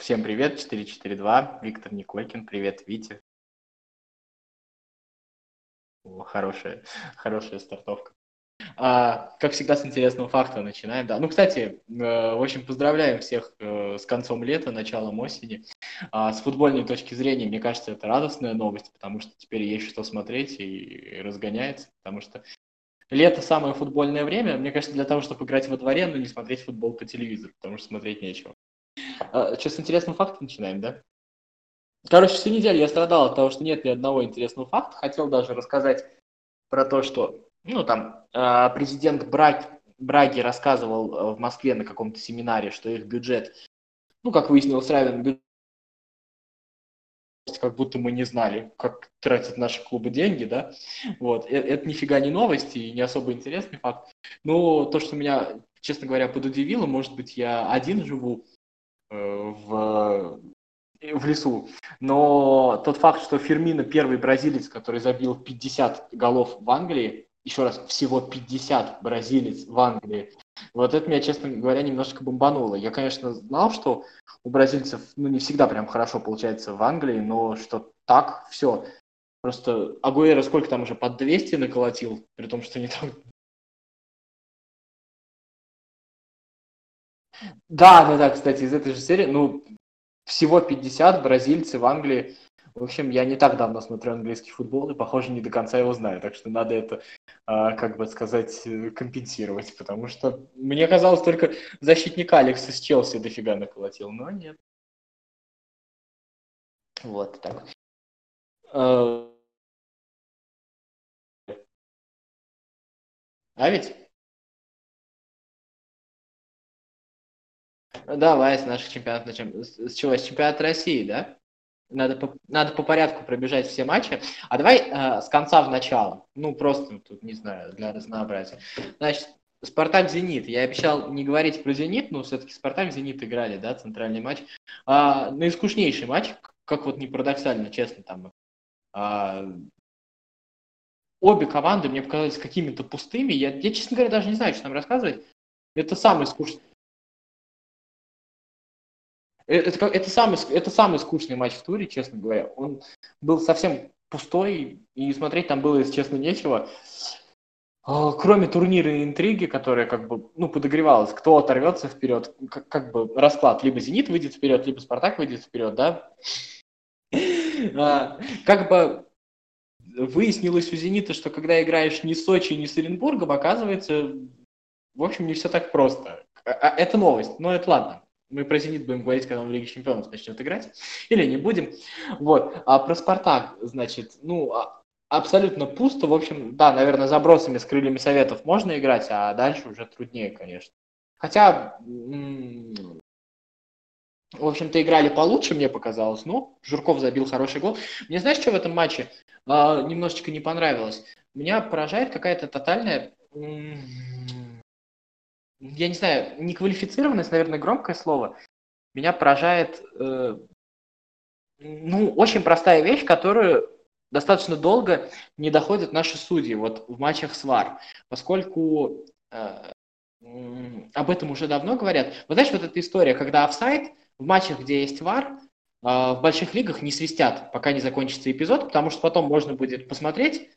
Всем привет, 442, Виктор Николькин, привет, Витя. О, хорошая, хорошая стартовка. А, как всегда, с интересного факта начинаем. Да. Ну, кстати, э, в общем, поздравляем всех э, с концом лета, началом осени. А, с футбольной точки зрения, мне кажется, это радостная новость, потому что теперь есть что смотреть и разгоняется, потому что лето самое футбольное время, мне кажется, для того, чтобы играть во дворе, но не смотреть футбол по телевизору, потому что смотреть нечего. А, сейчас с интересным фактом начинаем, да? Короче, всю неделю я страдал от того, что нет ни одного интересного факта. Хотел даже рассказать про то, что, ну, там, а, президент Браги, Браги рассказывал э, в Москве на каком-то семинаре, что их бюджет, ну, как выяснилось, равен бюджету как будто мы не знали, как тратят наши клубы деньги, да, вот, это, это нифига не новость и не особо интересный факт, но то, что меня, честно говоря, подудивило, может быть, я один живу в в лесу. Но тот факт, что Фермина первый бразилец, который забил 50 голов в Англии, еще раз, всего 50 бразилец в Англии, вот это меня, честно говоря, немножко бомбануло. Я, конечно, знал, что у бразильцев ну, не всегда прям хорошо получается в Англии, но что так, все. Просто Агуэра сколько там уже, под 200 наколотил, при том, что не так Да, да, да, кстати, из этой же серии, ну, всего 50 бразильцы в Англии. В общем, я не так давно смотрю английский футбол и, похоже, не до конца его знаю. Так что надо это, а, как бы сказать, компенсировать. Потому что мне казалось, только защитник Алекс из Челси дофига наколотил. Но нет. Вот так. А, а ведь? Давай с наших чемпионатов начнем. С чего? С чемпионата России, да? Надо по, надо по порядку пробежать все матчи. А давай э, с конца в начало. Ну, просто, тут, не знаю, для разнообразия. Значит, Спартак-Зенит. Я обещал не говорить про Зенит, но все-таки Спартак-Зенит играли, да, центральный матч. А, наискучнейший матч, как вот не парадоксально, честно, там. А, обе команды мне показались какими-то пустыми. Я, я, честно говоря, даже не знаю, что там рассказывать. Это самый скучный это, это, самый, это самый скучный матч в туре, честно говоря. Он был совсем пустой, и смотреть там было, если честно, нечего. А, кроме турнира и интриги, которая как бы, ну, подогревалась, кто оторвется вперед, как, как бы расклад, либо «Зенит» выйдет вперед, либо «Спартак» выйдет вперед, да? А, как бы выяснилось у «Зенита», что когда играешь не с Сочи, не с Оренбургом, оказывается, в общем, не все так просто. А, это новость, но это ладно. Мы про «Зенит» будем говорить, когда он в Лиге Чемпионов начнет играть. Или не будем. Вот. А про «Спартак», значит, ну, а, абсолютно пусто. В общем, да, наверное, забросами с крыльями советов можно играть, а дальше уже труднее, конечно. Хотя, в общем-то, играли получше, мне показалось. Но Журков забил хороший гол. Мне знаешь, что в этом матче а, немножечко не понравилось? Меня поражает какая-то тотальная я не знаю, неквалифицированность, наверное, громкое слово, меня поражает, э, ну, очень простая вещь, которую достаточно долго не доходят наши судьи вот в матчах с ВАР, поскольку э, об этом уже давно говорят. Вот знаешь, вот эта история, когда офсайд в матчах, где есть ВАР, э, в больших лигах не свистят, пока не закончится эпизод, потому что потом можно будет посмотреть,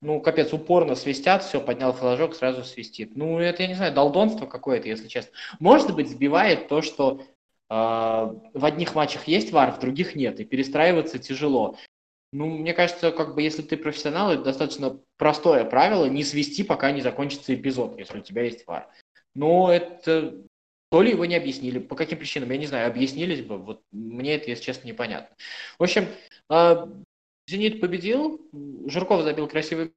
ну, капец, упорно свистят, все, поднял флажок, сразу свистит. Ну, это, я не знаю, долдонство какое-то, если честно. Может быть, сбивает то, что э, в одних матчах есть вар, в других нет, и перестраиваться тяжело. Ну, мне кажется, как бы, если ты профессионал, это достаточно простое правило, не свести, пока не закончится эпизод, если у тебя есть вар. Но это то ли его не объяснили, по каким причинам, я не знаю, объяснились бы, вот мне это, если честно, непонятно. В общем, э, Зенит победил, Жирков забил красивый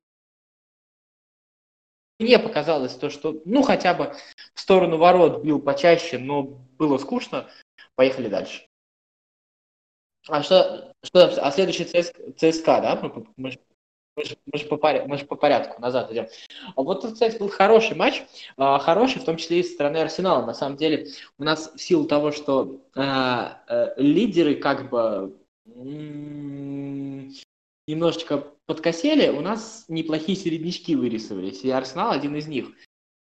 мне показалось то, что, ну, хотя бы в сторону ворот бил почаще, но было скучно. Поехали дальше. А что, что а следующий ЦС, ЦСКА, да? Мы, мы, мы, мы, же по мы же по порядку назад идем. А вот, кстати, был хороший матч, а, хороший, в том числе и со стороны Арсенала. На самом деле, у нас в силу того, что а, а, лидеры как бы немножечко подкосели, у нас неплохие середнячки вырисовались, и Арсенал один из них.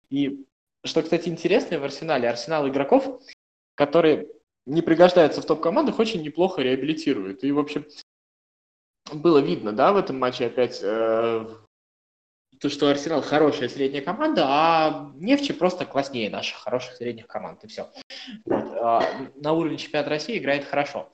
И что, кстати, интересно в Арсенале, Арсенал игроков, которые не пригождаются в топ-командах, очень неплохо реабилитирует. И, в общем, было видно, да, в этом матче опять э, то, что Арсенал хорошая средняя команда, а Нефчи просто класснее наших хороших средних команд, и все. Вот. А на уровне чемпионата России играет хорошо.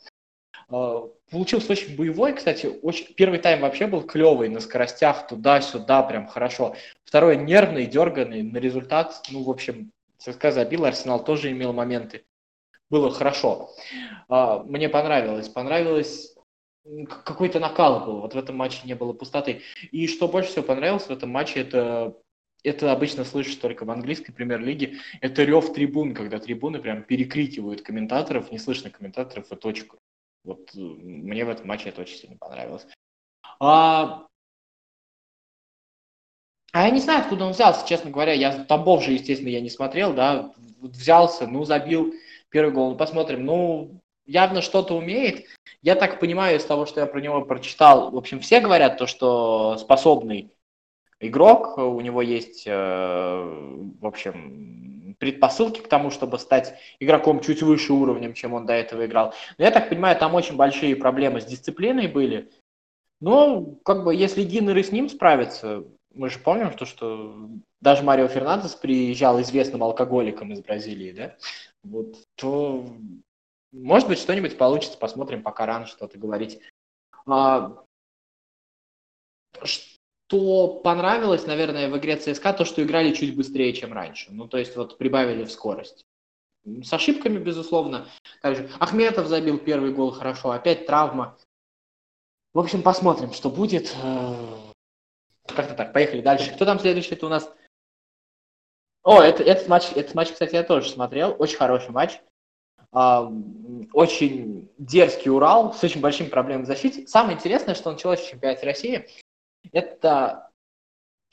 А, получился очень боевой, кстати, очень... первый тайм вообще был клевый, на скоростях туда-сюда, прям хорошо. Второй нервный, дерганный, на результат, ну, в общем, ЦСКА забил, Арсенал тоже имел моменты. Было хорошо. А, мне понравилось. Понравилось какой-то накал был. Вот в этом матче не было пустоты. И что больше всего понравилось в этом матче, это это обычно слышишь только в английской премьер-лиге. Это рев трибун, когда трибуны прям перекрикивают комментаторов, не слышно комментаторов и точку. Вот э, мне в этом матче это очень сильно понравилось. А, а я не знаю, откуда он взялся, честно говоря. Я Тамбов же, естественно, я не смотрел, да. Взялся, ну, забил первый гол. Ну, посмотрим. Ну, явно что-то умеет. Я так понимаю из того, что я про него прочитал, в общем, все говорят то, что способный игрок, у него есть, э, в общем, предпосылки к тому, чтобы стать игроком чуть выше уровнем, чем он до этого играл. Но я так понимаю, там очень большие проблемы с дисциплиной были. Но, как бы, если Гиннер с ним справится, мы же помним, что, что даже Марио Фернандес приезжал известным алкоголиком из Бразилии, да, вот, то может быть, что-нибудь получится, посмотрим, пока рано что-то говорить. А, что понравилось, наверное, в игре ЦСКА, то, что играли чуть быстрее, чем раньше. Ну, то есть вот прибавили в скорость. С ошибками, безусловно. Также Ахметов забил первый гол хорошо, опять травма. В общем, посмотрим, что будет. Э, как-то так, поехали дальше. Кто там следующий? Это у нас... О, это, этот матч, этот матч, кстати, я тоже смотрел. Очень хороший матч очень дерзкий Урал с очень большими проблемами в защите. Самое интересное, что началось в чемпионате России, это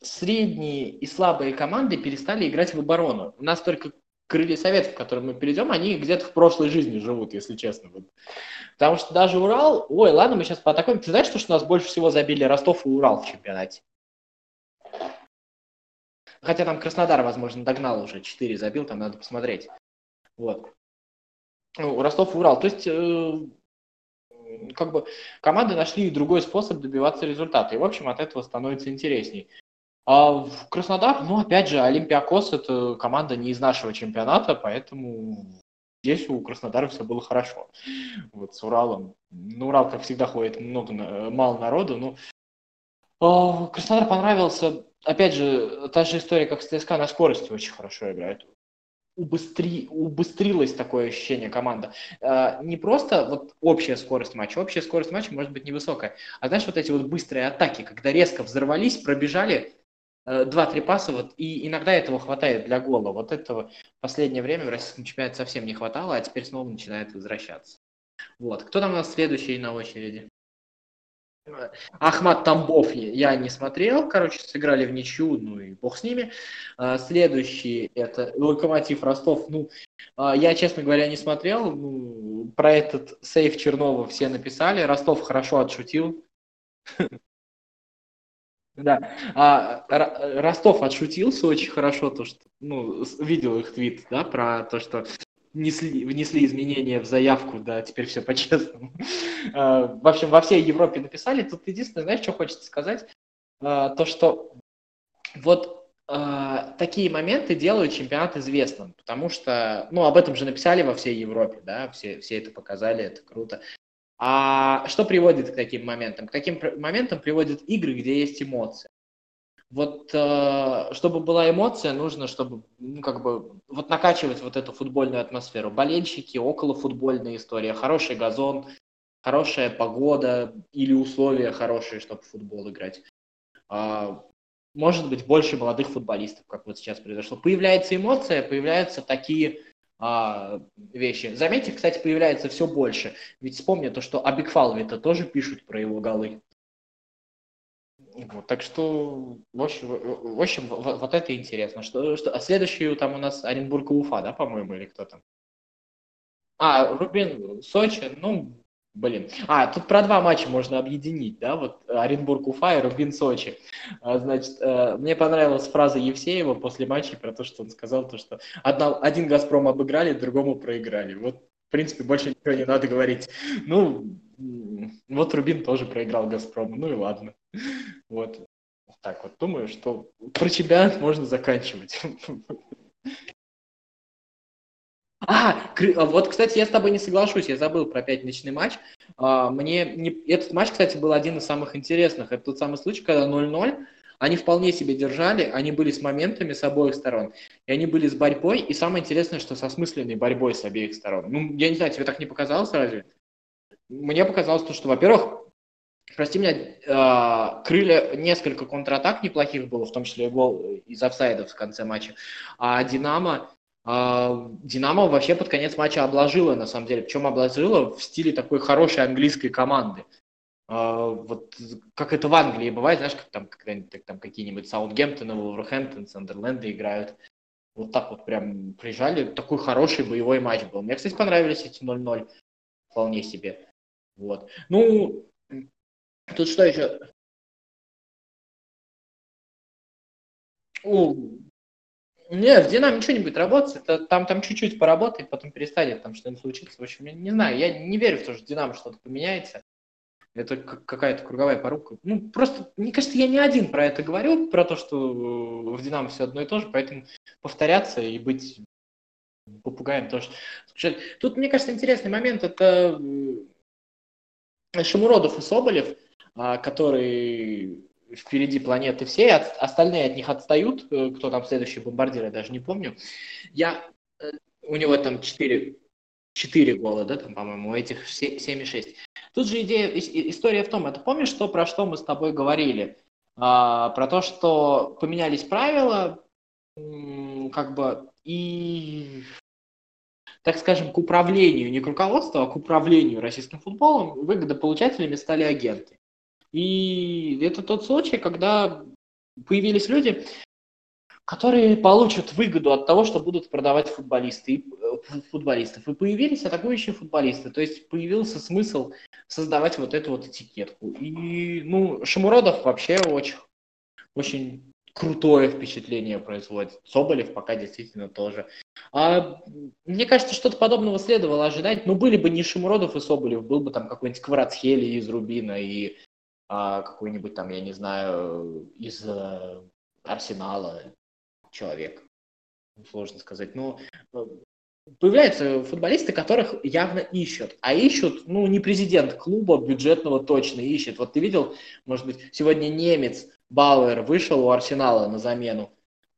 средние и слабые команды перестали играть в оборону. У нас только крылья Советов, к которым мы перейдем, они где-то в прошлой жизни живут, если честно. Потому что даже Урал... Ой, ладно, мы сейчас поатакуем. Ты знаешь, что, что нас больше всего забили Ростов и Урал в чемпионате? Хотя там Краснодар, возможно, догнал уже. 4 забил, там надо посмотреть. Вот. Ну, Ростов и Урал. То есть, э, как бы команды нашли другой способ добиваться результата. И, в общем, от этого становится интересней. А в Краснодар, ну, опять же, Олимпиакос – это команда не из нашего чемпионата, поэтому здесь у Краснодара все было хорошо. Вот с Уралом. Ну, Урал, как всегда, ходит много, мало народу, но а, Краснодар понравился. Опять же, та же история, как с ЦСКА, на скорости очень хорошо играет убыстри, убыстрилось такое ощущение команда. Э, не просто вот общая скорость матча, общая скорость матча может быть невысокая, а знаешь, вот эти вот быстрые атаки, когда резко взорвались, пробежали, э, два-три паса, вот, и иногда этого хватает для гола. Вот этого в последнее время в российском чемпионате совсем не хватало, а теперь снова начинает возвращаться. Вот. Кто там у нас следующий на очереди? Ахмат Тамбов я не смотрел, короче, сыграли в ничью, ну и бог с ними. А, следующий это Локомотив Ростов. Ну, а, я, честно говоря, не смотрел. Ну, про этот сейф Чернова все написали. Ростов хорошо отшутил. Да. А, Ростов отшутился очень хорошо, то что, ну, видел их твит, да, про то, что внесли, внесли изменения в заявку, да, теперь все по-честному. А, в общем, во всей Европе написали. Тут единственное, знаешь, что хочется сказать? А, то, что вот а, такие моменты делают чемпионат известным, потому что, ну, об этом же написали во всей Европе, да, все, все это показали, это круто. А что приводит к таким моментам? К таким моментам приводят игры, где есть эмоции. Вот э, чтобы была эмоция, нужно, чтобы, ну, как бы, вот накачивать вот эту футбольную атмосферу. Болельщики, около футбольная история, хороший газон, хорошая погода или условия хорошие, чтобы в футбол играть. А, может быть, больше молодых футболистов, как вот сейчас произошло. Появляется эмоция, появляются такие а, вещи. Заметьте, кстати, появляется все больше. Ведь вспомни то, что о Бигфалове-то тоже пишут про его голы. Вот, так что, в общем, в общем вот, это интересно. Что, что, а следующий там у нас Оренбург и Уфа, да, по-моему, или кто там? А, Рубин, Сочи, ну, блин. А, тут про два матча можно объединить, да, вот Оренбург, Уфа и Рубин, Сочи. А, значит, э, мне понравилась фраза Евсеева после матча про то, что он сказал, то, что одна, один «Газпром» обыграли, другому проиграли. Вот В принципе, больше ничего не надо говорить. Ну, вот Рубин тоже проиграл Газпрому, ну и ладно. Вот. Так вот, думаю, что про чемпионат можно заканчивать. А, а, вот, кстати, я с тобой не соглашусь, я забыл про пятничный матч. А, мне не... Этот матч, кстати, был один из самых интересных. Это тот самый случай, когда 0-0, они вполне себе держали, они были с моментами с обоих сторон, и они были с борьбой, и самое интересное, что со смысленной борьбой с обеих сторон. Ну, я не знаю, тебе так не показалось разве? Мне показалось то, что, во-первых, прости меня, э, крылья несколько контратак неплохих было, в том числе и гол из офсайдов в конце матча, а Динамо а, Динамо вообще под конец матча обложила, на самом деле. Причем обложила в стиле такой хорошей английской команды. А, вот как это в Англии бывает, знаешь, как там, когда там какие-нибудь Саутгемптоны, Вулверхэмптон, Сандерленды играют. Вот так вот прям приезжали. Такой хороший боевой матч был. Мне, кстати, понравились эти 0-0. Вполне себе. Вот. Ну, тут что еще? О, не, в Динамо ничего не будет работать. Там, там чуть-чуть поработает, потом перестанет там что-нибудь случится. В общем, я не знаю, я не верю в то, что Динамо что-то поменяется. Это какая-то круговая порука. Ну, просто, мне кажется, я не один про это говорю, про то, что в Динамо все одно и то же, поэтому повторяться и быть попугаем тоже. Тут, мне кажется, интересный момент, это Шамуродов и Соболев, который впереди планеты всей, от, остальные от них отстают, э, кто там следующий бомбардир, я даже не помню. Я, э, у него там 4, 4 гола, да, там, по-моему, у этих 7,6. Тут же идея, история в том, это помнишь, что, про что мы с тобой говорили? А, про то, что поменялись правила, как бы, и так скажем, к управлению, не к руководству, а к управлению российским футболом выгодополучателями стали агенты. И это тот случай, когда появились люди, которые получат выгоду от того, что будут продавать футболисты, э, футболистов. И появились атакующие футболисты. То есть появился смысл создавать вот эту вот этикетку. И, ну, Шамуродов вообще очень, очень крутое впечатление производит. Соболев пока действительно тоже. А, мне кажется, что-то подобного следовало ожидать. Ну, были бы не Шамуродов и Соболев, был бы там какой-нибудь Кварацхели из Рубина и а, какой-нибудь там, я не знаю, из а, Арсенала человек. Сложно сказать. Но э, появляются футболисты, которых явно ищут. А ищут, ну, не президент клуба бюджетного точно ищет. Вот ты видел, может быть, сегодня немец Бауэр вышел у Арсенала на замену.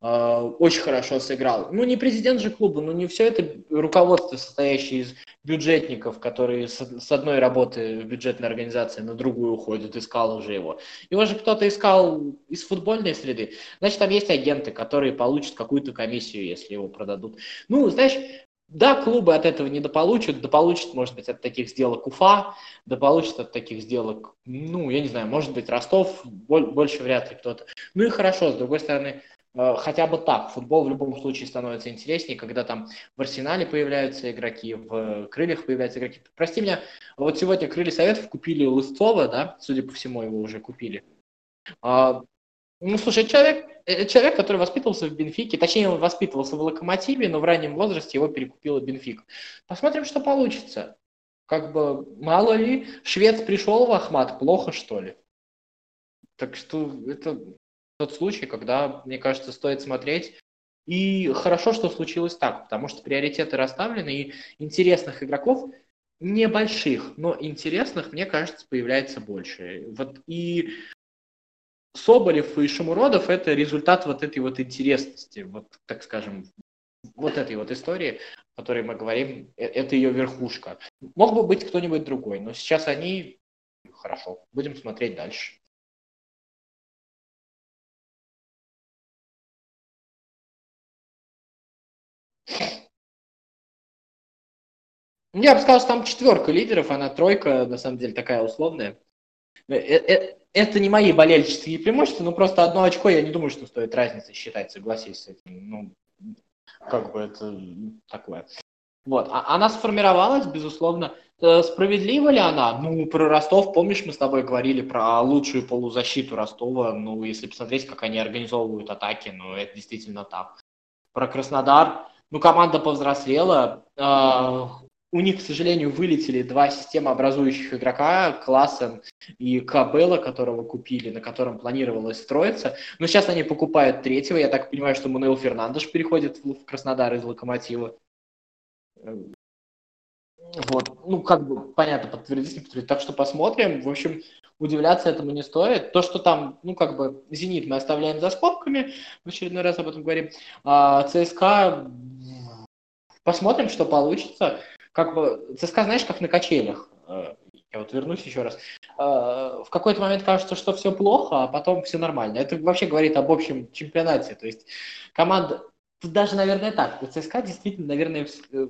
А, очень хорошо сыграл. Ну, не президент же клуба, ну не все это руководство, состоящее из бюджетников, которые с, одной работы в бюджетной организации на другую уходят, искал уже его. Его же кто-то искал из футбольной среды. Значит, там есть агенты, которые получат какую-то комиссию, если его продадут. Ну, знаешь, да, клубы от этого не дополучат, дополучат, может быть, от таких сделок Уфа, дополучат от таких сделок, ну, я не знаю, может быть, Ростов, больше вряд ли кто-то. Ну и хорошо, с другой стороны, Э, хотя бы так. Футбол в любом случае становится интереснее, когда там в Арсенале появляются игроки, в Крыльях появляются игроки. Прости меня, вот сегодня Крылья Советов купили Лысцова, да, судя по всему, его уже купили. А, ну, слушай, человек, э, человек, который воспитывался в Бенфике, точнее, он воспитывался в Локомотиве, но в раннем возрасте его перекупила Бенфик. Посмотрим, что получится. Как бы, мало ли, швед пришел в Ахмат, плохо, что ли? Так что это тот случай, когда, мне кажется, стоит смотреть. И хорошо, что случилось так, потому что приоритеты расставлены, и интересных игроков небольших, но интересных, мне кажется, появляется больше. Вот и Соболев и Шамуродов – это результат вот этой вот интересности, вот, так скажем, вот этой вот истории, о которой мы говорим, э, это ее верхушка. Мог бы быть кто-нибудь другой, но сейчас они хорошо. Будем смотреть дальше. Я бы сказал, что там четверка лидеров, она тройка, на самом деле, такая условная. Э, э, это не мои болельческие преимущества, но просто одно очко, я не думаю, что стоит разницы считать, согласись с этим. Ну, как бы это такое. Вот. А она сформировалась, безусловно. Э, справедлива ли она? Ну, про Ростов, помнишь, мы с тобой говорили про лучшую полузащиту Ростова. Ну, если посмотреть, как они организовывают атаки, ну, это действительно так. Про Краснодар, ну, команда повзрослела. у них, к сожалению, вылетели два системообразующих игрока, Классен и Кабелла, которого купили, на котором планировалось строиться. Но сейчас они покупают третьего. Я так понимаю, что Мануэл Фернандеш переходит в Краснодар из Локомотива. Вот, ну, как бы, понятно, подтвердить, не подтвердить. Так что посмотрим. В общем, удивляться этому не стоит. То, что там, ну, как бы, «Зенит» мы оставляем за скобками, в очередной раз об этом говорим. А ЦСКА, посмотрим, что получится как бы ЦСКА, знаешь, как на качелях. Э, я вот вернусь еще раз. Э, в какой-то момент кажется, что все плохо, а потом все нормально. Это вообще говорит об общем чемпионате. То есть команда, даже, наверное, так. У ЦСКА действительно, наверное,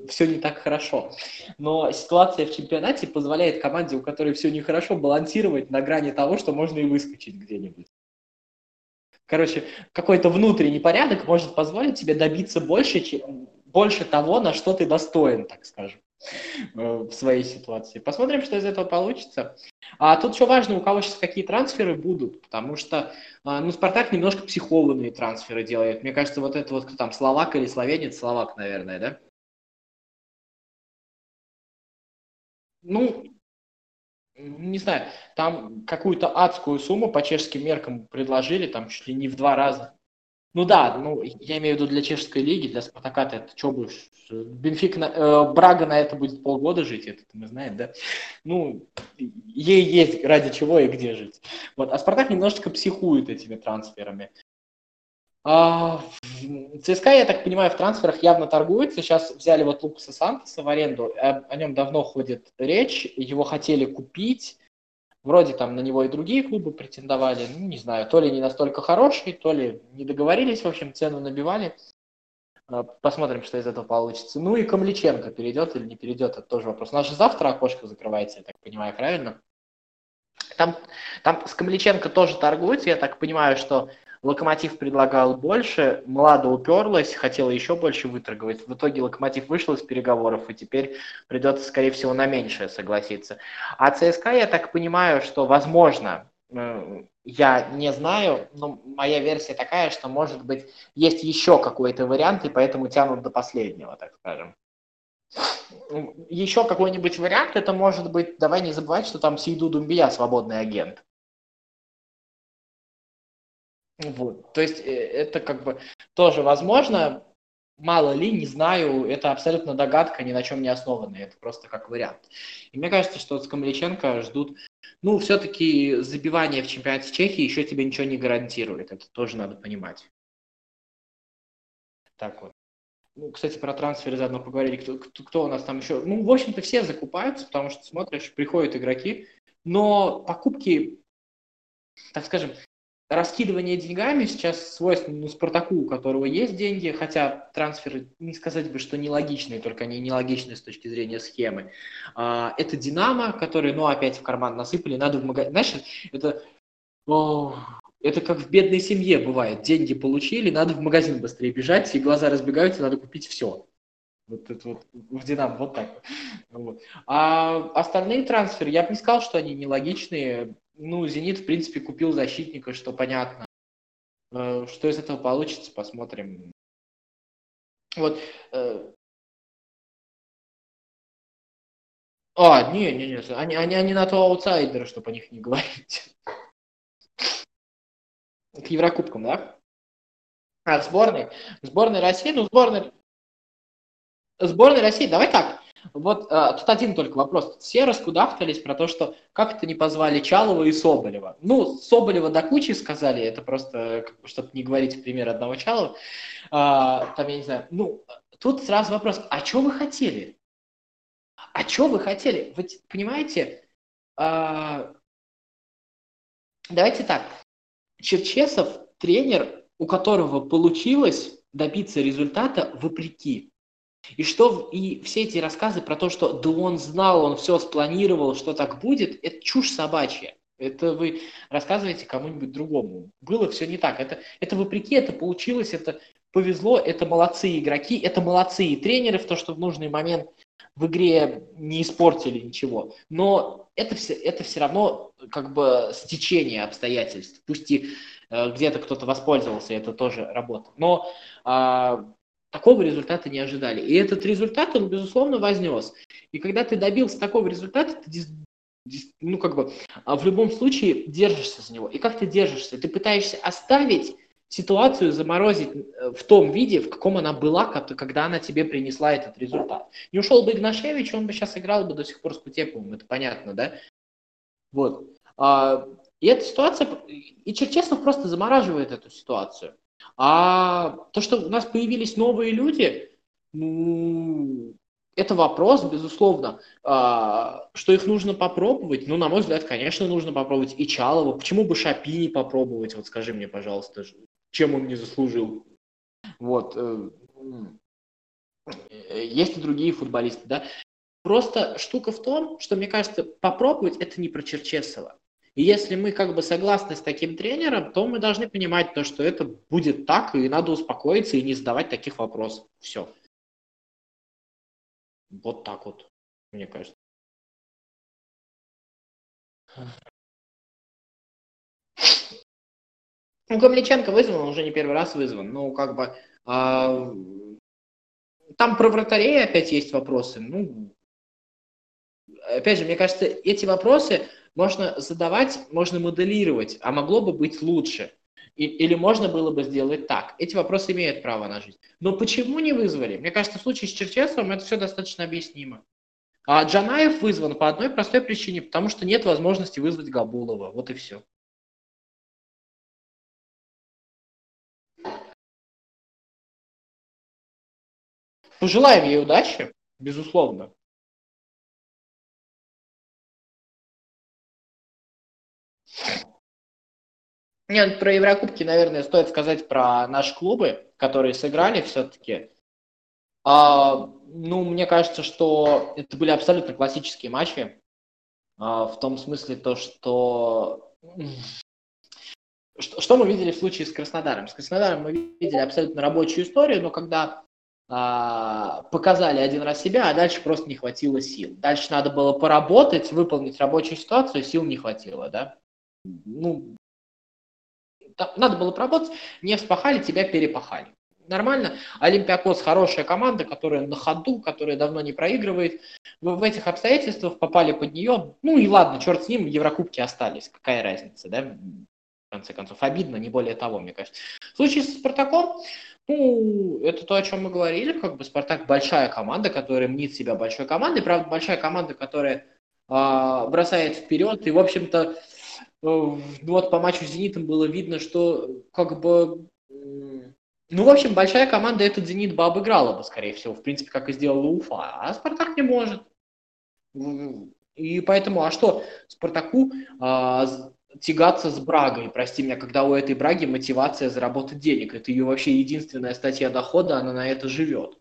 все не так хорошо. Но ситуация в чемпионате позволяет команде, у которой все нехорошо, балансировать на грани того, что можно и выскочить где-нибудь. Короче, какой-то внутренний порядок может позволить тебе добиться больше, чем, больше того, на что ты достоин, так скажем. Э, в своей ситуации. Посмотрим, что из этого получится. А тут еще важно, у кого сейчас какие трансферы будут, потому что, а, ну, Спартак немножко психованные трансферы делает. Мне кажется, вот это вот, кто там, словак или словенец, словак, наверное, да? Ну, не знаю, там какую-то адскую сумму по чешским меркам предложили, там чуть ли не в два раза. Ну да, ну я имею в виду для чешской лиги, для Спартака это что будешь? Бенфик, на, э, Брага на это будет полгода жить, это мы знаем, да? Ну, ей есть ради чего и где жить. Вот, а Спартак немножечко психует этими трансферами. А, ЦСКА, я так понимаю, в трансферах явно торгуется. Сейчас взяли вот Лукаса Сантоса в аренду. О, о нем давно ходит речь. Его хотели купить. Вроде там на него и другие клубы претендовали, ну, не знаю, то ли не настолько хороший, то ли не договорились, в общем, цену набивали. А, посмотрим, что из этого получится. Ну и Камличенко перейдет или не перейдет, это тоже вопрос. У нас же завтра окошко закрывается, я так понимаю, правильно? Там, там с Камличенко тоже торгуются, я так понимаю, что Локомотив предлагал больше, Млада уперлась, хотела еще больше выторговать. В итоге Локомотив вышел из переговоров, и теперь придется, скорее всего, на меньшее согласиться. А ЦСКА, я так понимаю, что, возможно, э, я не знаю, но моя версия такая, что, может быть, есть еще какой-то вариант, и поэтому тянут до последнего, так скажем. Еще какой-нибудь вариант, это может быть, давай не забывать, что там Сейду Думбия свободный агент. Вот. То есть э, это как бы тоже возможно, мало ли, не знаю, это абсолютно догадка, ни на чем не основанная, это просто как вариант. И мне кажется, что с Камличенко ждут, ну, все-таки забивание в чемпионате Чехии еще тебе ничего не гарантирует, это тоже надо понимать. Так вот. Ну, кстати, про трансферы заодно поговорили, кто, кто, кто у нас там еще. Ну, в общем-то, все закупаются, потому что смотришь, приходят игроки, но покупки, так скажем, раскидывание деньгами сейчас свойственно ну, Спартаку, у которого есть деньги, хотя трансферы, не сказать бы, что нелогичные, только они нелогичные с точки зрения схемы. А, это Динамо, который, ну, опять в карман насыпали, надо в магазин. Знаешь, это, о, это как в бедной семье бывает. Деньги получили, надо в магазин быстрее бежать, и глаза разбегаются, надо купить все. Вот это вот в Динамо, вот так. Вот. А остальные трансферы, я бы не сказал, что они нелогичные ну, Зенит, в принципе, купил защитника, что понятно. Э, что из этого получится, посмотрим. Вот. Э, а, не, не, не, они, они, они на то аутсайдеры, чтобы о них не говорить. К Еврокубкам, да? А, к сборной. Сборной России, ну, сборной... Сборной России, давай так. Вот а, тут один только вопрос. Все раскудахтались про то, что как это не позвали Чалова и Соболева. Ну, Соболева до кучи сказали, это просто, чтобы не говорить пример одного Чалова. А, там, я не знаю, ну, тут сразу вопрос, а что вы хотели? А что вы хотели? Вы понимаете, а, давайте так, Черчесов тренер, у которого получилось добиться результата вопреки. И что и все эти рассказы про то, что да он знал, он все спланировал, что так будет, это чушь собачья. Это вы рассказываете кому-нибудь другому. Было все не так. Это, это вопреки, это получилось, это повезло, это молодцы игроки, это молодцы и тренеры в то, что в нужный момент в игре не испортили ничего. Но это все, это все равно как бы стечение обстоятельств. Пусть и э, где-то кто-то воспользовался, это тоже работа. Но э, такого результата не ожидали. И этот результат он, безусловно, вознес. И когда ты добился такого результата, ты ну, как бы, а в любом случае держишься за него. И как ты держишься? Ты пытаешься оставить ситуацию, заморозить э, в том виде, в каком она была, когда она тебе принесла этот результат. Не ушел бы Игнашевич, он бы сейчас играл бы до сих пор с Кутеповым, это понятно, да? Вот. А, и эта ситуация, и Черчесов просто замораживает эту ситуацию. А то, что у нас появились новые люди, ну, это вопрос, безусловно, а, что их нужно попробовать. Ну, на мой взгляд, конечно, нужно попробовать и Чалова. Почему бы Шапи не попробовать? Вот скажи мне, пожалуйста, чем он не заслужил. Вот. Э, есть и другие футболисты, да. Просто штука в том, что, мне кажется, попробовать это не про Черчесова. И если мы как бы согласны с таким тренером, то мы должны понимать то, что это будет так, и надо успокоиться и не задавать таких вопросов. Все. Вот так вот, мне кажется. Ну, Гомличенко вызван, он уже не первый раз вызван. Ну, как бы... А, там про вратарей опять есть вопросы. Ну, опять же, мне кажется, эти вопросы можно задавать, можно моделировать, а могло бы быть лучше. И, или можно было бы сделать так. Эти вопросы имеют право на жизнь. Но почему не вызвали? Мне кажется, в случае с Черчесовым это все достаточно объяснимо. А Джанаев вызван по одной простой причине, потому что нет возможности вызвать Габулова. Вот и все. Пожелаем ей удачи, безусловно. Нет, про Еврокубки, наверное, стоит сказать про наши клубы, которые сыграли все-таки. А, ну, мне кажется, что это были абсолютно классические матчи. А, в том смысле то, что... что... Что мы видели в случае с Краснодаром? С Краснодаром мы видели абсолютно рабочую историю, но когда а, показали один раз себя, а дальше просто не хватило сил. Дальше надо было поработать, выполнить рабочую ситуацию, сил не хватило, да? Ну, надо было поработать, не вспахали, тебя перепахали. Нормально. Олимпиакос хорошая команда, которая на ходу, которая давно не проигрывает. Вы в этих обстоятельствах попали под нее. Ну и ладно, черт с ним, Еврокубки остались. Какая разница, да? В конце концов, обидно, не более того, мне кажется. В случае с Спартаком, ну, это то, о чем мы говорили, как бы Спартак большая команда, которая мнит себя большой командой, правда, большая команда, которая э, бросает вперед, и, в общем-то, вот по матчу с «Зенитом» было видно, что как бы... Ну, в общем, большая команда этот «Зенит» бы обыграла бы, скорее всего, в принципе, как и сделала Уфа, а «Спартак» не может. И поэтому, а что Спартаку а, тягаться с Брагой, прости меня, когда у этой Браги мотивация заработать денег. Это ее вообще единственная статья дохода, она на это живет.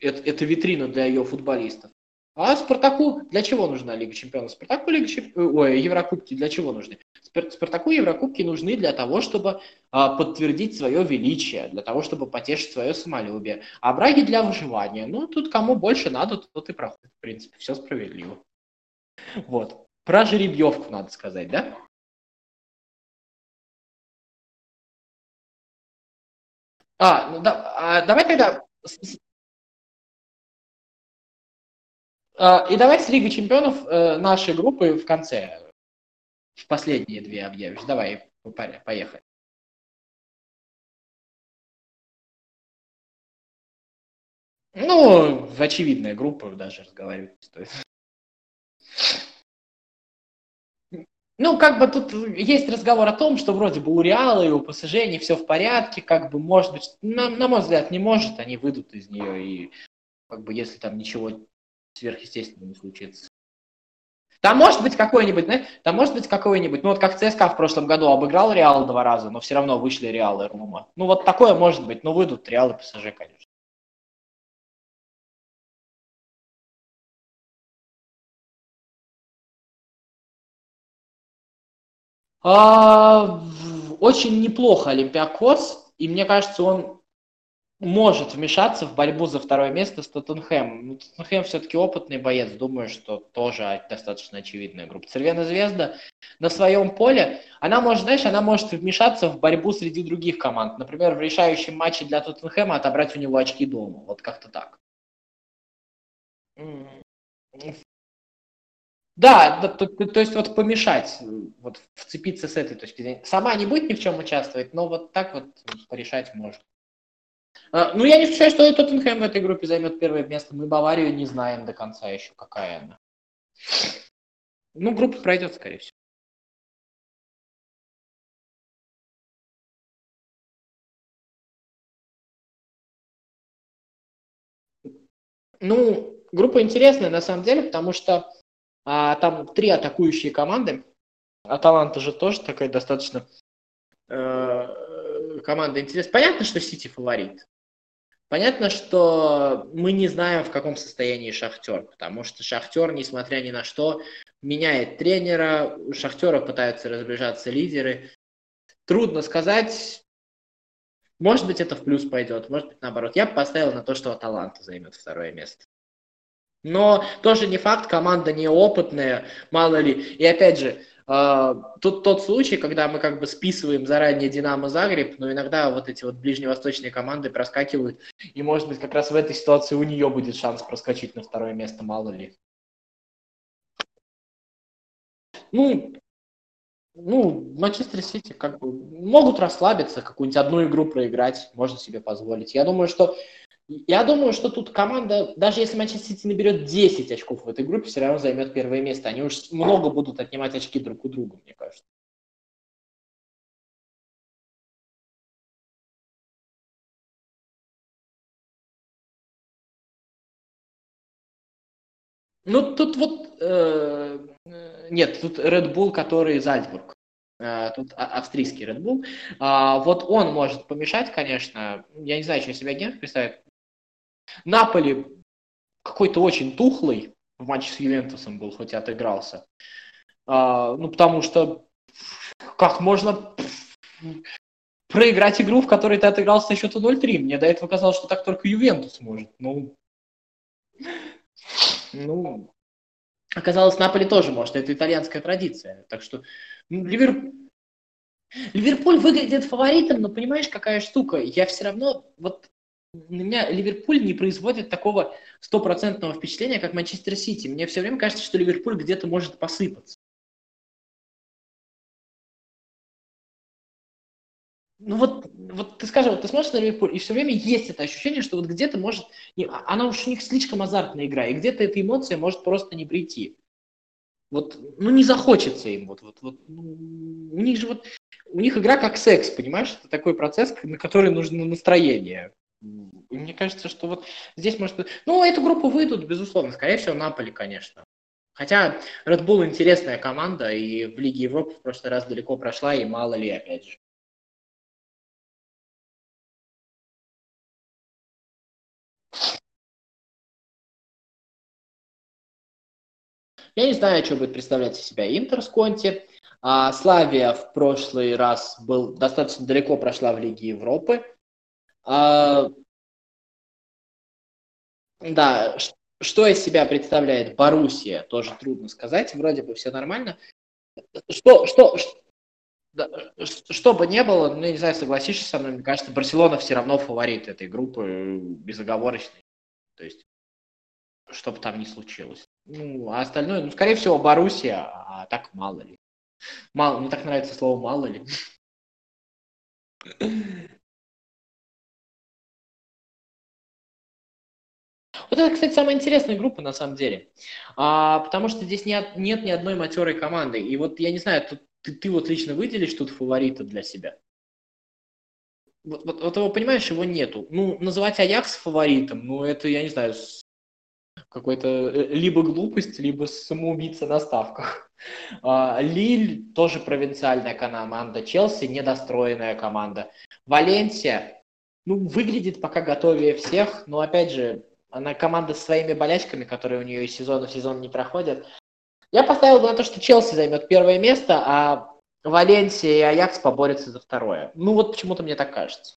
Это, это витрина для ее футболистов. А Спартаку для чего нужна Лига Чемпионов? Спартаку Лига Чемп... Ой, Еврокубки для чего нужны? Спартаку Еврокубки нужны для того, чтобы а, подтвердить свое величие, для того, чтобы потешить свое самолюбие. А браги для выживания. Ну, тут кому больше надо, тот и проходит. В принципе, все справедливо. Вот. Про жеребьевку надо сказать, да? А, ну да, а, давай тогда и давай с Лигой Чемпионов э, нашей группы в конце, в последние две объявишь. Давай, поехали. Ну, очевидная группа даже разговаривать не стоит. Ну, как бы тут есть разговор о том, что вроде бы у Реала и у ПСЖ не все в порядке, как бы, может быть, на, на мой взгляд, не может, они выйдут из нее, и как бы, если там ничего сверхъестественного не случится. Там может быть какой-нибудь, знаешь, там может быть какой-нибудь, ну вот как ЦСКА в прошлом году обыграл Реал два раза, но все равно вышли Реал и Рома. Ну вот такое может быть, но выйдут Реал и ПСЖ, конечно. А, очень неплохо Олимпиакос, и мне кажется, он может вмешаться в борьбу за второе место с Тоттенхэмом. Ну, Тоттенхэм все-таки опытный боец, думаю, что тоже достаточно очевидная группа. Цервена Звезда на своем поле, она может, знаешь, она может вмешаться в борьбу среди других команд. Например, в решающем матче для Тоттенхэма отобрать у него очки дома. Вот как-то так. Да, да то, то, то есть вот помешать, вот вцепиться с этой точки зрения. Сама не будет ни в чем участвовать, но вот так вот порешать может. А, ну, я не исключаю, что и Тоттенхэм в этой группе займет первое место. Мы Баварию не знаем до конца еще, какая она. Ну, группа пройдет, скорее всего. Ну, группа интересная на самом деле, потому что а, там три атакующие команды. Аталанта же тоже такая достаточно э, команда интересная. Понятно, что Сити фаворит. Понятно, что мы не знаем, в каком состоянии Шахтер, потому что Шахтер, несмотря ни на что, меняет тренера, у Шахтера пытаются разбежаться лидеры. Трудно сказать, может быть, это в плюс пойдет, может быть, наоборот. Я бы поставил на то, что Аталанта займет второе место. Но тоже не факт, команда неопытная, мало ли. И опять же, э, тут тот случай, когда мы как бы списываем заранее Динамо Загреб, но иногда вот эти вот ближневосточные команды проскакивают, и может быть как раз в этой ситуации у нее будет шанс проскочить на второе место, мало ли. Ну, ну, Манчестер Сити как бы могут расслабиться, какую-нибудь одну игру проиграть, можно себе позволить. Я думаю, что я думаю, что тут команда, даже если Манчестер Сити наберет 10 очков в этой группе, все равно займет первое место. Они уж много будут отнимать очки друг у друга, мне кажется. Ну, тут вот... Э, нет, тут Red Bull, который Зальцбург. Э, тут а, австрийский Red Bull. А, вот он может помешать, конечно. Я не знаю, что себя Генк представит. Наполи какой-то очень тухлый в матче с Ювентусом был, хоть и отыгрался. А, ну, потому что как можно проиграть игру, в которой ты отыгрался счету 0-3? Мне до этого казалось, что так только Ювентус может. Ну, ну, оказалось, Наполи тоже может. Это итальянская традиция. Так что ну, Ливер... Ливерпуль выглядит фаворитом, но понимаешь, какая штука? Я все равно, вот на меня Ливерпуль не производит такого стопроцентного впечатления, как Манчестер Сити. Мне все время кажется, что Ливерпуль где-то может посыпаться. Ну вот, вот ты скажи, вот ты смотришь на Ливерпуль, и все время есть это ощущение, что вот где-то может... А, она уж у них слишком азартная игра, и где-то эта эмоция может просто не прийти. Вот, ну не захочется им. Вот, вот, вот. Ну, у них же вот... У них игра как секс, понимаешь? Это такой процесс, на который нужно настроение. Мне кажется, что вот здесь может... Ну, эту группу выйдут, безусловно. Скорее всего, Наполи, конечно. Хотя Red Bull интересная команда, и в Лиге Европы в прошлый раз далеко прошла, и мало ли, опять же. Я не знаю, что будет представлять из себя Интер с Конти. А Славия в прошлый раз был достаточно далеко прошла в Лиге Европы. А, да, что из себя представляет Боруссия, тоже трудно сказать. Вроде бы все нормально. Что, что, да, что бы ни было, ну, не знаю, согласишься со мной, мне кажется, Барселона все равно фаворит этой группы безоговорочный. То есть, что бы там ни случилось. Ну, а остальное, ну, скорее всего, Боруссия, а так мало ли. Мало, мне так нравится слово «мало ли». Вот это, кстати, самая интересная группа на самом деле. А, потому что здесь нет, нет ни одной матерой команды. И вот я не знаю, ты, ты, ты вот лично выделишь тут фаворита для себя? Вот, вот, вот его, понимаешь, его нету. Ну, называть Аякс фаворитом, ну, это, я не знаю, какой-то э, либо глупость, либо самоубийца на ставках. А, Лиль тоже провинциальная команда, Челси недостроенная команда. Валенсия, ну, выглядит пока готовее всех, но, опять же, она команда с своими болячками, которые у нее из сезона в сезон не проходят. Я поставил на то, что Челси займет первое место, а Валенсия и Аякс поборются за второе. Ну вот почему-то мне так кажется.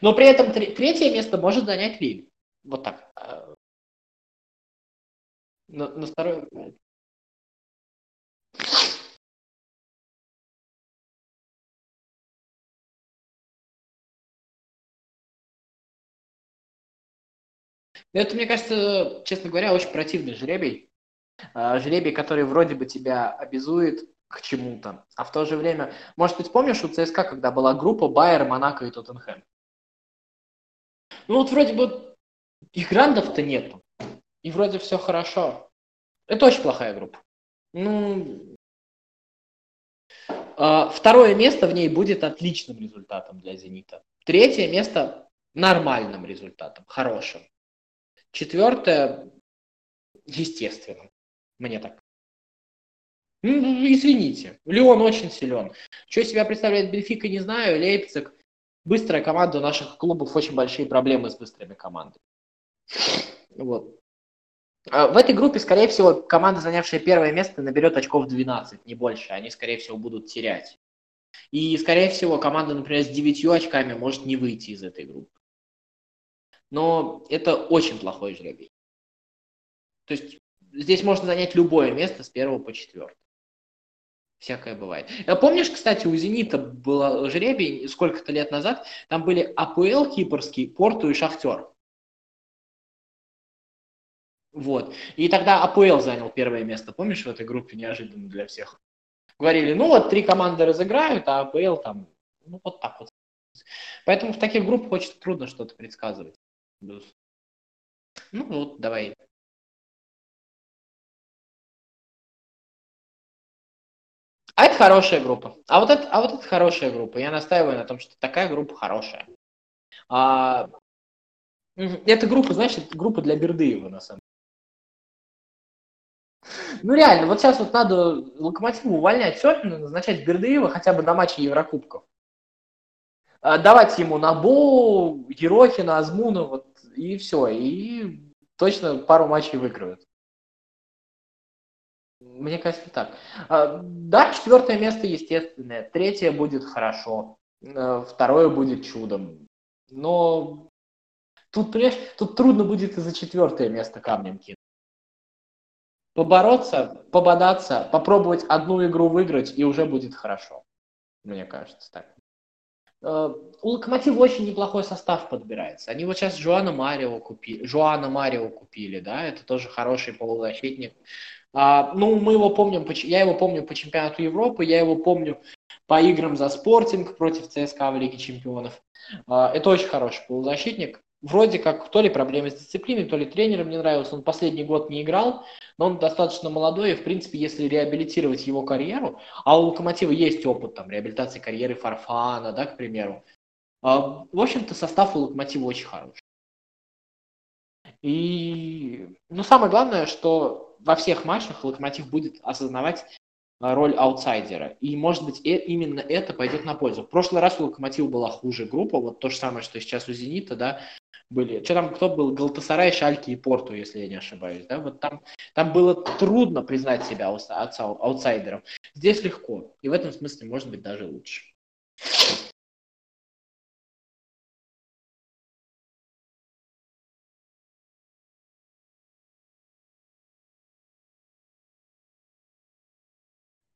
Но при этом третье место может занять Лиль. Вот так. На, на второе... Это, мне кажется, честно говоря, очень противный жребий. А, жребий, который вроде бы тебя обязует к чему-то, а в то же время, может быть, помнишь у ЦСКА, когда была группа Байер, Монако и Тоттенхэм? Ну вот вроде бы их грандов-то нету, и вроде все хорошо. Это очень плохая группа. Ну, а, второе место в ней будет отличным результатом для «Зенита». Третье место нормальным результатом, хорошим. Четвертое, естественным. Мне так. Ну, извините, Леон очень силен. Что себя представляет Бенфика, не знаю. Лейпциг. Быстрая команда у наших клубов очень большие проблемы с быстрыми командами. Вот. А в этой группе, скорее всего, команда, занявшая первое место, наберет очков 12, не больше. Они, скорее всего, будут терять. И, скорее всего, команда, например, с 9 очками может не выйти из этой группы. Но это очень плохой жребий. То есть здесь можно занять любое место с первого по четвертое. Всякое бывает. А помнишь, кстати, у «Зенита» был жребий сколько-то лет назад, там были АПЛ кипрский, Порту и Шахтер. Вот. И тогда АПЛ занял первое место, помнишь, в этой группе неожиданно для всех? Говорили, ну вот три команды разыграют, а АПЛ там, ну вот так вот. Поэтому в таких группах очень трудно что-то предсказывать. Ну вот, давай. А это хорошая группа. А вот это, а вот это хорошая группа. Я настаиваю на том, что такая группа хорошая. А, эта группа, это группа для Бердыева, на самом ну реально, вот сейчас вот надо Локомотиву увольнять Сёркина, назначать Бердыева хотя бы на матче Еврокубков. А, давать ему Набо, Ерохина, Азмуна, вот, и все. И точно пару матчей выиграют. Мне кажется, так. А, да, четвертое место естественное. Третье будет хорошо. А, второе будет чудом. Но тут, понимаешь, тут трудно будет и за четвертое место камнем кинуть побороться, пободаться, попробовать одну игру выиграть, и уже будет хорошо. Мне кажется, так. Э, у Локомотива очень неплохой состав подбирается. Они вот сейчас Жуана Марио купили, Жуана Марио купили, да, это тоже хороший полузащитник. А, ну, мы его помним, я его помню по чемпионату Европы, я его помню по играм за спортинг против ЦСКА в Лиге Чемпионов. А, это очень хороший полузащитник вроде как то ли проблемы с дисциплиной, то ли тренером не нравился. Он последний год не играл, но он достаточно молодой, и, в принципе, если реабилитировать его карьеру, а у Локомотива есть опыт там, реабилитации карьеры Фарфана, да, к примеру, а, в общем-то, состав у Локомотива очень хороший. И, ну, самое главное, что во всех матчах Локомотив будет осознавать роль аутсайдера. И, может быть, э, именно это пойдет на пользу. В прошлый раз у Локомотива была хуже группа, вот то же самое, что сейчас у Зенита, да, были. Что там, кто был? Галтасарай, Шальки и Порту, если я не ошибаюсь. Да? Вот там, там было трудно признать себя аутсайдером. Здесь легко. И в этом смысле может быть даже лучше.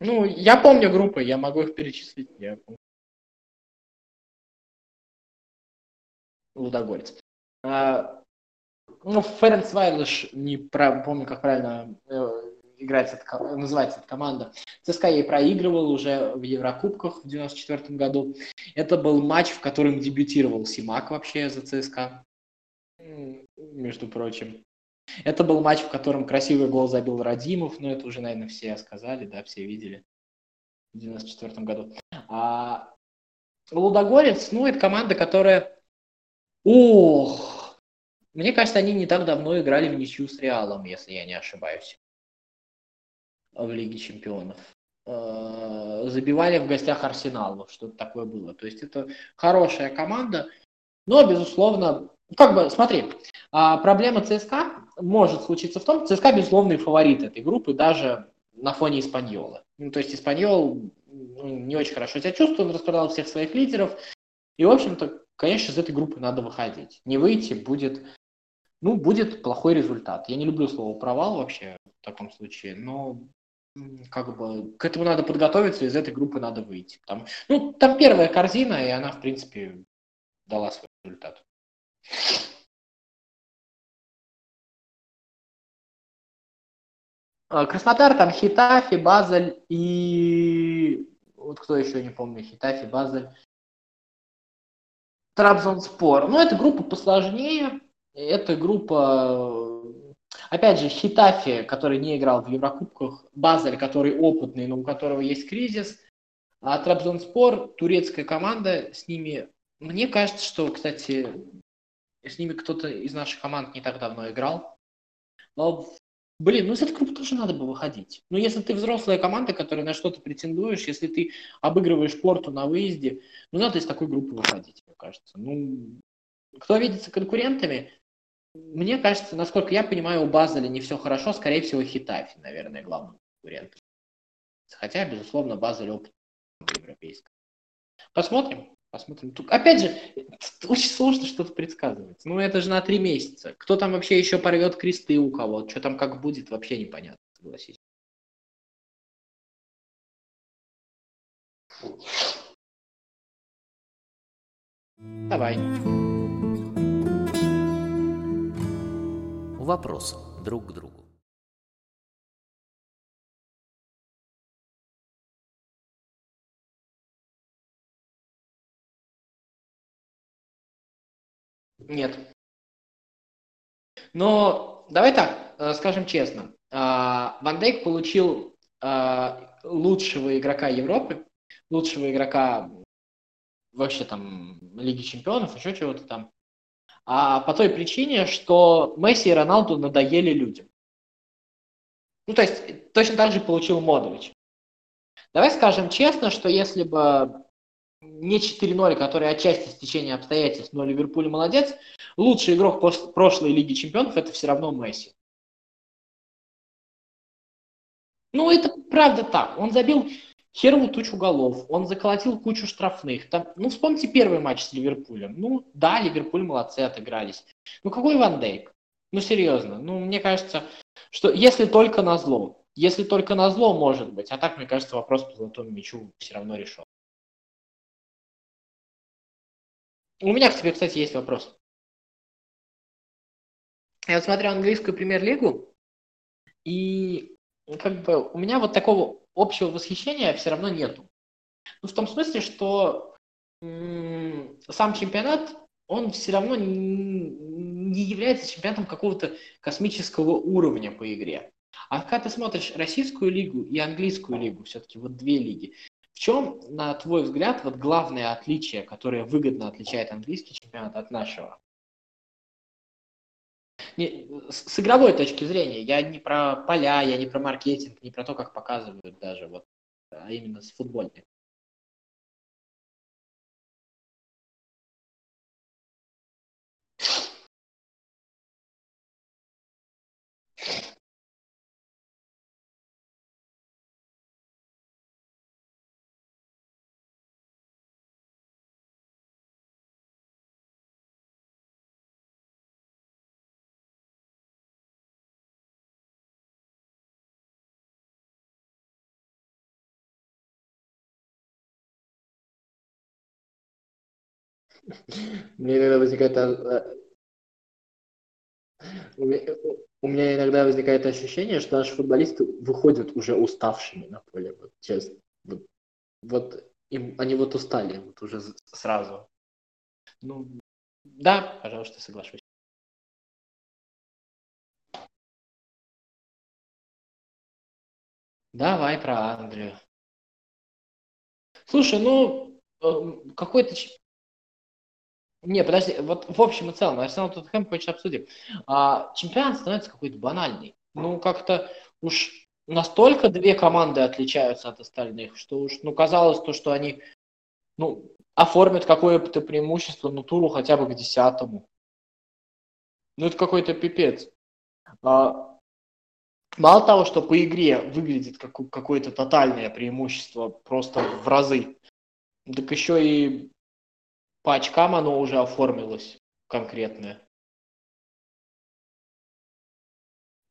Ну, я помню группы, я могу их перечислить. Я помню. Лудогорец. А, ну, Ференц Вайлыш, не про, помню, как правильно э, играется, называется эта команда. ЦСКА ей проигрывал уже в Еврокубках в 94 году. Это был матч, в котором дебютировал Симак вообще за ЦСКА, между прочим. Это был матч, в котором красивый гол забил Радимов, но это уже, наверное, все сказали, да, все видели в 94 году. А Лудогорец, ну, это команда, которая Ох! Мне кажется, они не так давно играли в ничью с Реалом, если я не ошибаюсь. В Лиге Чемпионов. Э, забивали в гостях Арсенал, что-то такое было. То есть это хорошая команда, но, безусловно, как бы, смотри, а, проблема ЦСКА может случиться в том, ЦСКА безусловный фаворит этой группы, даже на фоне Испаньола. Ну, то есть Испаньол ну, не очень хорошо себя чувствует, он распродал всех своих лидеров, и, в общем-то, конечно, из этой группы надо выходить. Не выйти будет, ну, будет плохой результат. Я не люблю слово провал вообще в таком случае, но как бы к этому надо подготовиться, из этой группы надо выйти. Там, ну, там первая корзина, и она, в принципе, дала свой результат. А, Краснодар, там Хитафи, Базель и... Вот кто еще, не помню, Хитафи, Базель Трабзонспор. Ну, эта группа посложнее. Это группа... Опять же, Хитафи, который не играл в Еврокубках, Базель, который опытный, но у которого есть кризис, а Трабзонспор, турецкая команда, с ними... Мне кажется, что, кстати, с ними кто-то из наших команд не так давно играл. Но Блин, ну из этой группы тоже надо бы выходить. Ну, если ты взрослая команда, которая на что-то претендуешь, если ты обыгрываешь порту на выезде, ну, надо из такой группы выходить, мне кажется. Ну, кто видится конкурентами, мне кажется, насколько я понимаю, у Базеля не все хорошо, скорее всего, Хитафи, наверное, главный конкурент. Хотя, безусловно, Базель опыт европейский. Посмотрим. Посмотрим. Тут, опять же, очень сложно что-то предсказывать. Ну, это же на три месяца. Кто там вообще еще порвет кресты у кого? Что там как будет, вообще непонятно, согласись. Давай. Вопрос друг к другу. Нет. Но давай так, э, скажем честно. А, Ван Дейк получил а, лучшего игрока Европы, лучшего игрока вообще там Лиги Чемпионов, еще чего-то там. А по той причине, что Месси и Роналду надоели людям. Ну, то есть, точно так же получил Модович. Давай скажем честно, что если бы не 4-0, который отчасти стечения обстоятельств, но Ливерпуль молодец. Лучший игрок прошлой Лиги Чемпионов это все равно Месси. Ну, это правда так. Он забил херовую тучу голов, он заколотил кучу штрафных. Там, ну, вспомните первый матч с Ливерпулем. Ну, да, Ливерпуль молодцы, отыгрались. Ну, какой Ван Дейк? Ну, серьезно. Ну, мне кажется, что если только на зло, если только на зло, может быть. А так, мне кажется, вопрос по золотому мячу все равно решен. У меня к тебе, кстати, есть вопрос. Я вот смотрю английскую премьер-лигу, и как бы у меня вот такого общего восхищения все равно нету. Ну, в том смысле, что сам чемпионат, он все равно не является чемпионатом какого-то космического уровня по игре. А когда ты смотришь российскую лигу и английскую лигу, все-таки вот две лиги, в чем, на твой взгляд, вот главное отличие, которое выгодно отличает английский чемпионат от нашего? Не, с игровой точки зрения, я не про поля, я не про маркетинг, не про то, как показывают даже, вот, а именно с футбольной. Мне иногда возникает а, у меня иногда возникает ощущение, что наши футболисты выходят уже уставшими на поле, вот честно. Вот, вот им, они вот устали вот уже сразу. Ну, да, пожалуйста, соглашусь. Давай про Англию. Слушай, ну, эм, какой-то не, подожди, вот в общем и целом, Арсенал Тоттенхэм хочешь обсудим. А, чемпионат становится какой-то банальный. Ну, как-то уж настолько две команды отличаются от остальных, что уж, ну, казалось то, что они, ну, оформят какое-то преимущество, ну, туру хотя бы к десятому. Ну, это какой-то пипец. А, мало того, что по игре выглядит как какое-то тотальное преимущество просто в разы, так еще и по очкам оно уже оформилось конкретное.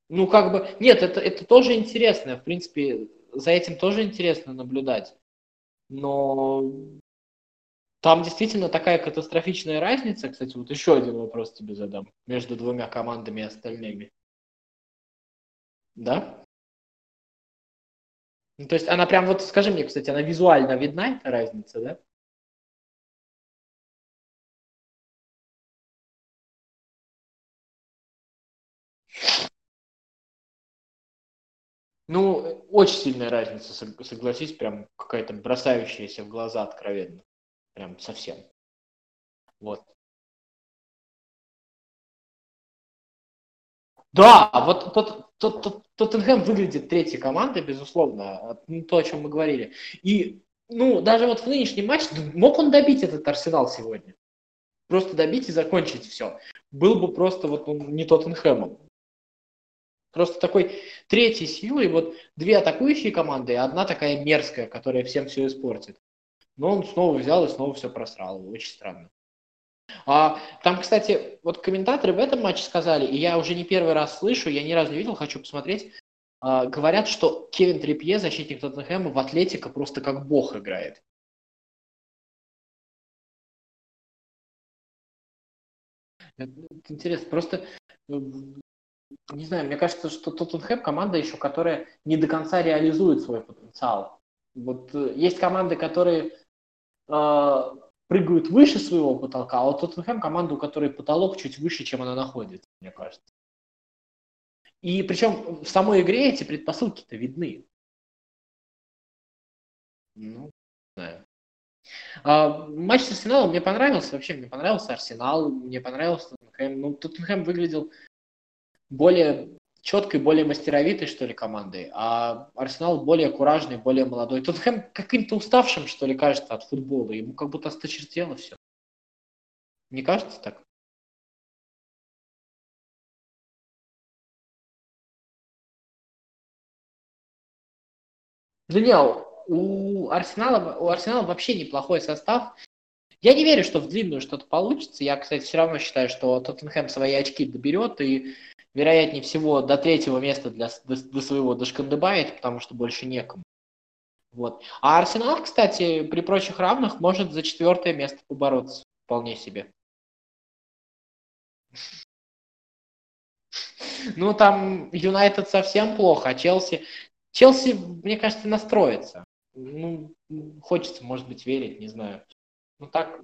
Ну, как бы, нет, это, это тоже интересно, в принципе, за этим тоже интересно наблюдать. Но там действительно такая катастрофичная разница. Кстати, вот еще один вопрос тебе задам между двумя командами и остальными. Да? Ну, то есть она прям, вот скажи мне, кстати, она визуально видна, эта разница, да? Ну, очень сильная разница, согласись, прям какая-то бросающаяся в глаза откровенно. Прям совсем. Вот. Да, вот тот, тот, тот, Тоттенхэм выглядит третьей командой, безусловно, ну, то, о чем мы говорили. И, ну, даже вот в нынешнем матче мог он добить этот Арсенал сегодня. Просто добить и закончить все. Был бы просто вот он не Тоттенхэмом. Просто такой третьей силой, вот две атакующие команды, и одна такая мерзкая, которая всем все испортит. Но он снова взял и снова все просрал. Очень странно. А, там, кстати, вот комментаторы в этом матче сказали, и я уже не первый раз слышу, я ни разу не видел, хочу посмотреть, а, говорят, что Кевин Трипье, защитник Тоттенхэма, в Атлетика просто как бог играет. Это интересно, просто э, не знаю, мне кажется, что Тоттенхэм команда еще, которая не до конца реализует свой потенциал. Вот э, есть команды, которые э, прыгают выше своего потолка, а вот Тоттенхэм команда, у которой потолок чуть выше, чем она находится, мне кажется. И причем в самой игре эти предпосылки-то видны. Ну, не знаю. А, матч с Арсеналом мне понравился, вообще мне понравился Арсенал, мне понравился Тоттенхэм. Ну, Тоттенхэм выглядел более четкой, более мастеровитой, что ли, командой, а Арсенал более куражный, более молодой. Тоттенхэм каким-то уставшим, что ли, кажется, от футбола. Ему как будто осточертело все. Не кажется так? Да не, у Арсенала, у Арсенала вообще неплохой состав. Я не верю, что в длинную что-то получится. Я, кстати, все равно считаю, что Тоттенхэм свои очки доберет и вероятнее всего, до третьего места для, до, до своего дошкандыбает, потому что больше некому. Вот. А Арсенал, кстати, при прочих равных может за четвертое место побороться вполне себе. Ну, там Юнайтед совсем плохо, а Челси... Челси, мне кажется, настроится. Ну, хочется, может быть, верить, не знаю. Ну, так,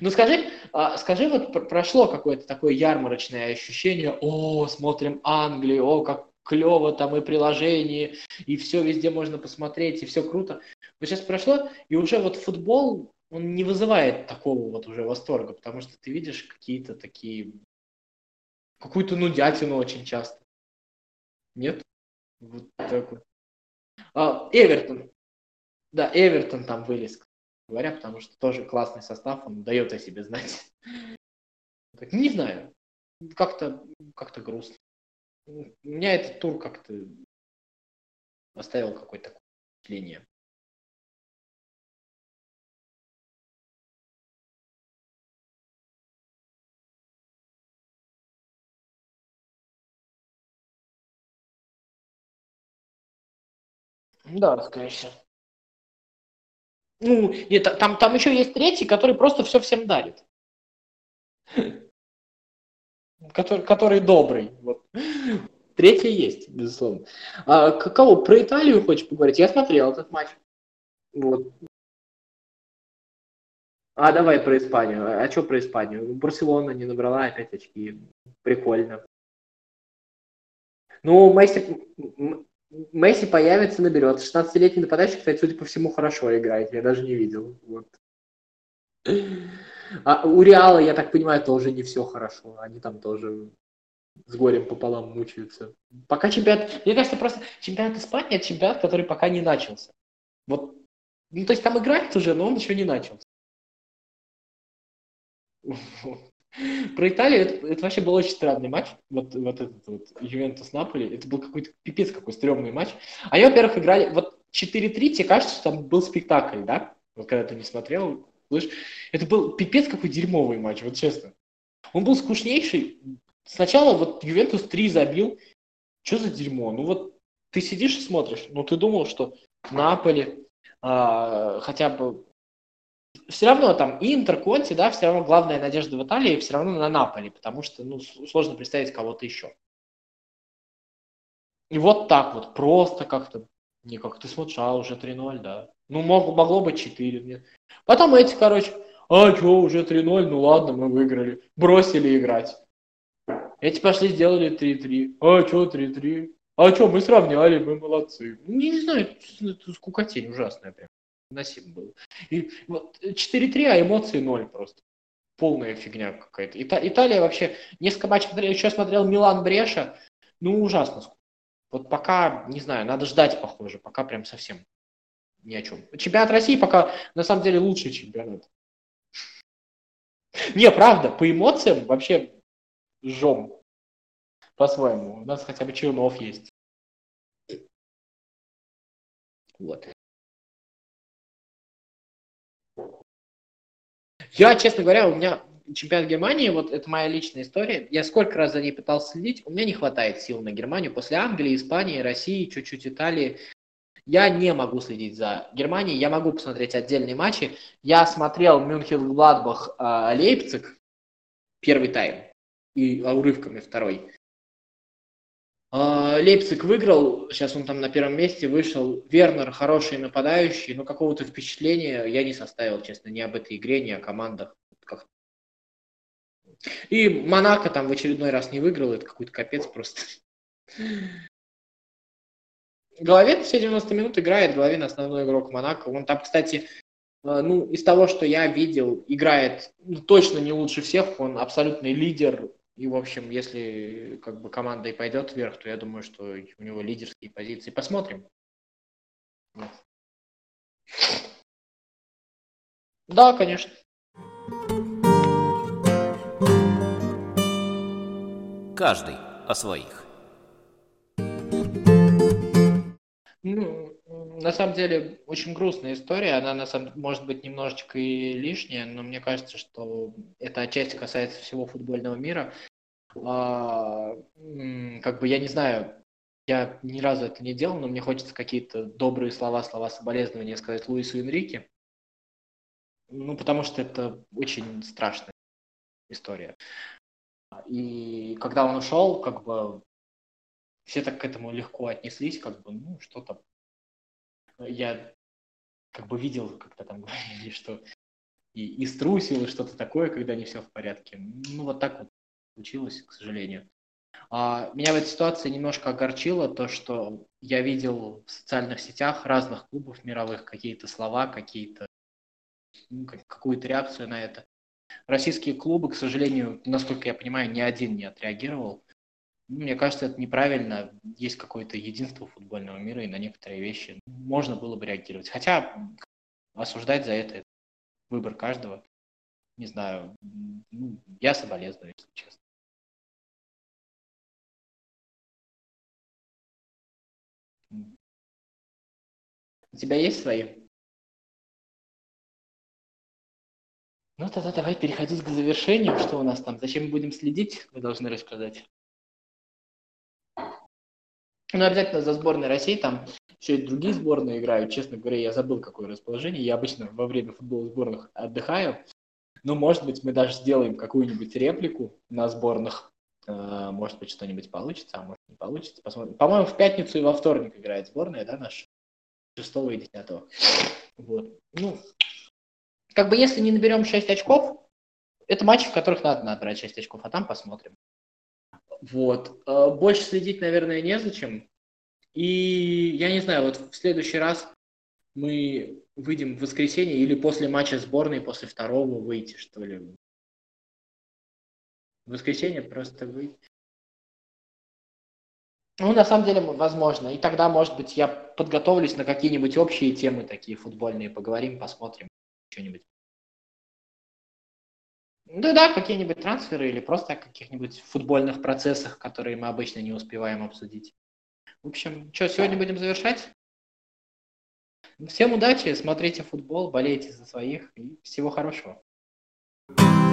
ну скажи, а, скажи, вот прошло какое-то такое ярмарочное ощущение, о, смотрим Англию, о, как клево там и приложение, и все везде можно посмотреть, и все круто. Вот сейчас прошло, и уже вот футбол, он не вызывает такого вот уже восторга, потому что ты видишь какие-то такие, какую-то нудятину очень часто. Нет? Вот так вот. А, Эвертон. Да, Эвертон там вылез, говоря, потому что тоже классный состав, он дает о себе знать. Не знаю, как-то как грустно. У меня этот тур как-то оставил какое-то впечатление. Да, всего. Ну, нет, там, там еще есть третий, который просто все всем дарит. Который, который добрый. Вот. Третий есть, безусловно. А, кого? Про Италию хочешь поговорить? Я смотрел этот матч. Вот. А давай про Испанию. А что про Испанию? Барселона не набрала опять очки. Прикольно. Ну, Месси, Месси появится, наберет. 16-летний нападающий, кстати, судя по всему, хорошо играет. Я даже не видел. Вот. А у Реала, я так понимаю, тоже не все хорошо. Они там тоже с горем пополам мучаются. Пока чемпионат... Мне кажется, просто чемпионат Испании – это чемпионат, который пока не начался. Вот. Ну, то есть там играют уже, но он еще не начался. Про Италию это, это вообще был очень странный матч. Вот, вот этот вот Ювентус Наполи. Это был какой-то пипец какой стрёмный матч. Они, во-первых, играли... Вот 4-3, тебе кажется, что там был спектакль, да? Вот когда ты не смотрел, слышь, это был пипец какой дерьмовый матч, вот честно. Он был скучнейший. Сначала вот Ювентус 3 забил. Что за дерьмо? Ну вот ты сидишь и смотришь, ну ты думал, что Наполи а, хотя бы все равно там Интер, Конти, да, все равно главная надежда в Италии все равно на Наполи, потому что, ну, сложно представить кого-то еще. И вот так вот, просто как-то, не как ты смотришь, а уже 3-0, да. Ну, мог, могло быть 4, нет. Потом эти, короче, а что, уже 3-0, ну ладно, мы выиграли. Бросили играть. Эти пошли, сделали 3-3. А что 3-3? А что, мы сравняли, мы молодцы. Ну, я не знаю, это скукотень ужасная прям. Носим было. И вот 4-3, а эмоции 0 просто. Полная фигня какая-то. Ита- Италия вообще... Несколько матчей смотрел, еще смотрел Милан Бреша. Ну, ужасно. Вот пока, не знаю, надо ждать, похоже. Пока прям совсем ни о чем. Чемпионат России пока, на самом деле, лучший чемпионат. Не, правда, по эмоциям вообще жжем по-своему. У нас хотя бы Чернов есть. Вот. Я, честно говоря, у меня чемпионат Германии, вот это моя личная история. Я сколько раз за ней пытался следить, у меня не хватает сил на Германию. После Англии, Испании, России, чуть-чуть Италии. Я не могу следить за Германией, я могу посмотреть отдельные матчи. Я смотрел Мюнхен, Гладбах, а, Лейпциг, первый тайм, и урывками второй. А, Лейпциг выиграл, сейчас он там на первом месте вышел. Вернер хороший нападающий, но какого-то впечатления я не составил, честно, ни об этой игре, ни о командах. И Монако там в очередной раз не выиграл, это какой-то капец просто. Головин все 90 минут играет, Головин основной игрок Монако. Он там, кстати, а, ну, из того, что я видел, играет ну, точно не лучше всех, он абсолютный лидер. И, в общем, если как бы команда и пойдет вверх, то я думаю, что у него лидерские позиции. Посмотрим. Да, конечно. Каждый о своих. Ну, на самом деле, очень грустная история. Она, на самом, может быть, немножечко и лишняя, но мне кажется, что это отчасти касается всего футбольного мира. А, как бы я не знаю, я ни разу это не делал, но мне хочется какие-то добрые слова, слова соболезнования сказать Луису Энрике. Ну, потому что это очень страшная история. И когда он ушел, как бы все так к этому легко отнеслись, как бы, ну, что-то... Я как бы видел, как-то там говорили, что и, и струсил, и что-то такое, когда не все в порядке. Ну, вот так вот случилось, к сожалению. А, меня в этой ситуации немножко огорчило то, что я видел в социальных сетях разных клубов мировых какие-то слова, какие-то ну, какую-то реакцию на это. Российские клубы, к сожалению, насколько я понимаю, ни один не отреагировал. Мне кажется, это неправильно. Есть какое-то единство футбольного мира, и на некоторые вещи можно было бы реагировать. Хотя осуждать за это выбор каждого. Не знаю, ну, я соболезную, если честно. У тебя есть свои? Ну, тогда давай переходить к завершению. Что у нас там? Зачем мы будем следить? Вы должны рассказать. Ну, обязательно за сборной России, там еще и другие сборные играют. Честно говоря, я забыл, какое расположение. Я обычно во время футбола сборных отдыхаю. Ну, может быть, мы даже сделаем какую-нибудь реплику на сборных. Э, может быть, что-нибудь получится, а может не получится. Посмотрим. По-моему, в пятницу и во вторник играет сборная, да, наша? 6 и 10. Вот. Ну, как бы если не наберем 6 очков, это матчи, в которых надо набрать 6 очков, а там посмотрим. Вот. Э, больше следить, наверное, незачем. И я не знаю, вот в следующий раз мы выйдем в воскресенье или после матча сборной, после второго выйти, что ли. В воскресенье просто выйти. Ну, на самом деле, возможно. И тогда, может быть, я подготовлюсь на какие-нибудь общие темы такие футбольные, поговорим, посмотрим что-нибудь. Да, да, какие-нибудь трансферы или просто о каких-нибудь футбольных процессах, которые мы обычно не успеваем обсудить. В общем, что, сегодня будем завершать? Всем удачи, смотрите футбол, болейте за своих и всего хорошего. thank you